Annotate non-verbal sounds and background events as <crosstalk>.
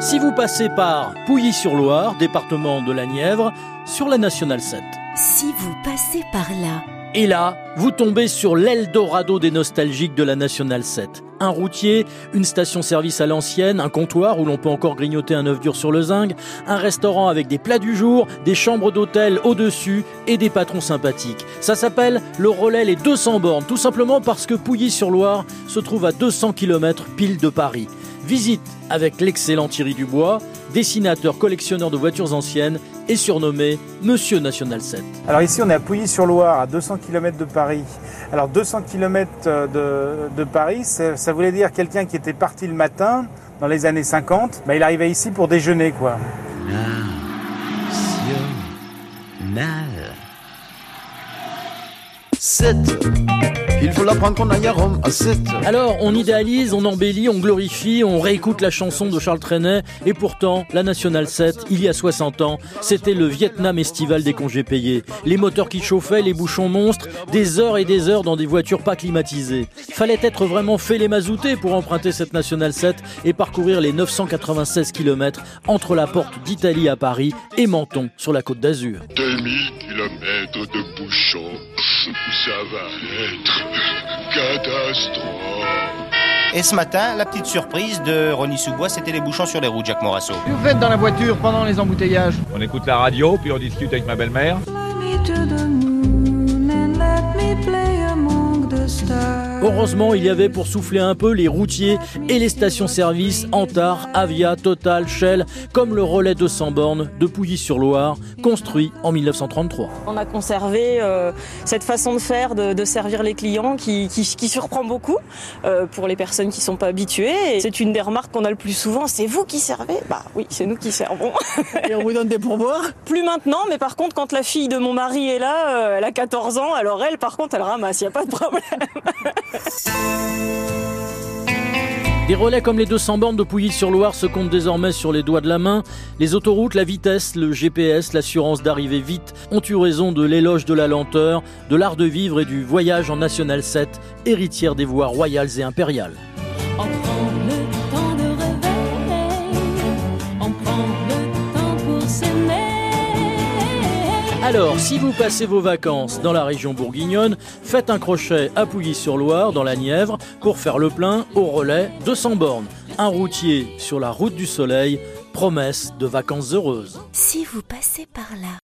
si vous passez par Pouilly-sur-Loire, département de la Nièvre, sur la Nationale 7. Si vous passez par là. Et là, vous tombez sur l'Eldorado des nostalgiques de la Nationale 7. Un routier, une station-service à l'ancienne, un comptoir où l'on peut encore grignoter un œuf dur sur le zinc, un restaurant avec des plats du jour, des chambres d'hôtel au-dessus et des patrons sympathiques. Ça s'appelle le relais Les 200 bornes, tout simplement parce que Pouilly-sur-Loire se trouve à 200 km pile de Paris. Visite avec l'excellent Thierry Dubois, dessinateur collectionneur de voitures anciennes et surnommé Monsieur National 7. Alors ici on est à Pouilly-sur-Loire, à 200 km de Paris. Alors 200 km de, de Paris, ça, ça, voulait dire quelqu'un qui était parti le matin, dans les années 50, bah, il arrivait ici pour déjeuner quoi. National 7 il faut l'apprendre qu'on aille à Rome à 7. Alors, on idéalise, on embellit, on glorifie, on réécoute la chanson de Charles Trenet, et pourtant, la Nationale 7, il y a 60 ans, c'était le Vietnam estival des congés payés. Les moteurs qui chauffaient, les bouchons monstres, des heures et des heures dans des voitures pas climatisées. Fallait être vraiment fait les mazoutés pour emprunter cette Nationale 7 et parcourir les 996 km entre la porte d'Italie à Paris et Menton sur la côte d'Azur. 2000 km de bouchons, <laughs> ça va être catastrophe. Et ce matin, la petite surprise de Ronnie Soubois, c'était les bouchons sur les roues, Jacques Morasso. Que vous faites dans la voiture pendant les embouteillages On écoute la radio, puis on discute avec ma belle-mère. Heureusement, il y avait pour souffler un peu les routiers et les stations-service Antar, Avia, Total, Shell, comme le relais de 100 bornes de Pouilly-sur-Loire, construit en 1933. On a conservé euh, cette façon de faire, de, de servir les clients qui, qui, qui surprend beaucoup euh, pour les personnes qui ne sont pas habituées. C'est une des remarques qu'on a le plus souvent, c'est vous qui servez? Bah oui, c'est nous qui servons. <laughs> Et on vous donne des pourboires? Plus maintenant, mais par contre, quand la fille de mon mari est là, euh, elle a 14 ans, alors elle, par contre, elle ramasse, il n'y a pas de problème. <laughs> <laughs> Des relais comme les 200 bornes de Pouilly-sur-Loire se comptent désormais sur les doigts de la main. Les autoroutes, la vitesse, le GPS, l'assurance d'arriver vite ont eu raison de l'éloge de la lenteur, de l'art de vivre et du voyage en National 7, héritière des voies royales et impériales. Alors, si vous passez vos vacances dans la région bourguignonne, faites un crochet à Pouilly-sur-Loire, dans la Nièvre, pour faire le plein au relais 200 bornes. Un routier sur la route du soleil, promesse de vacances heureuses. Si vous passez par là.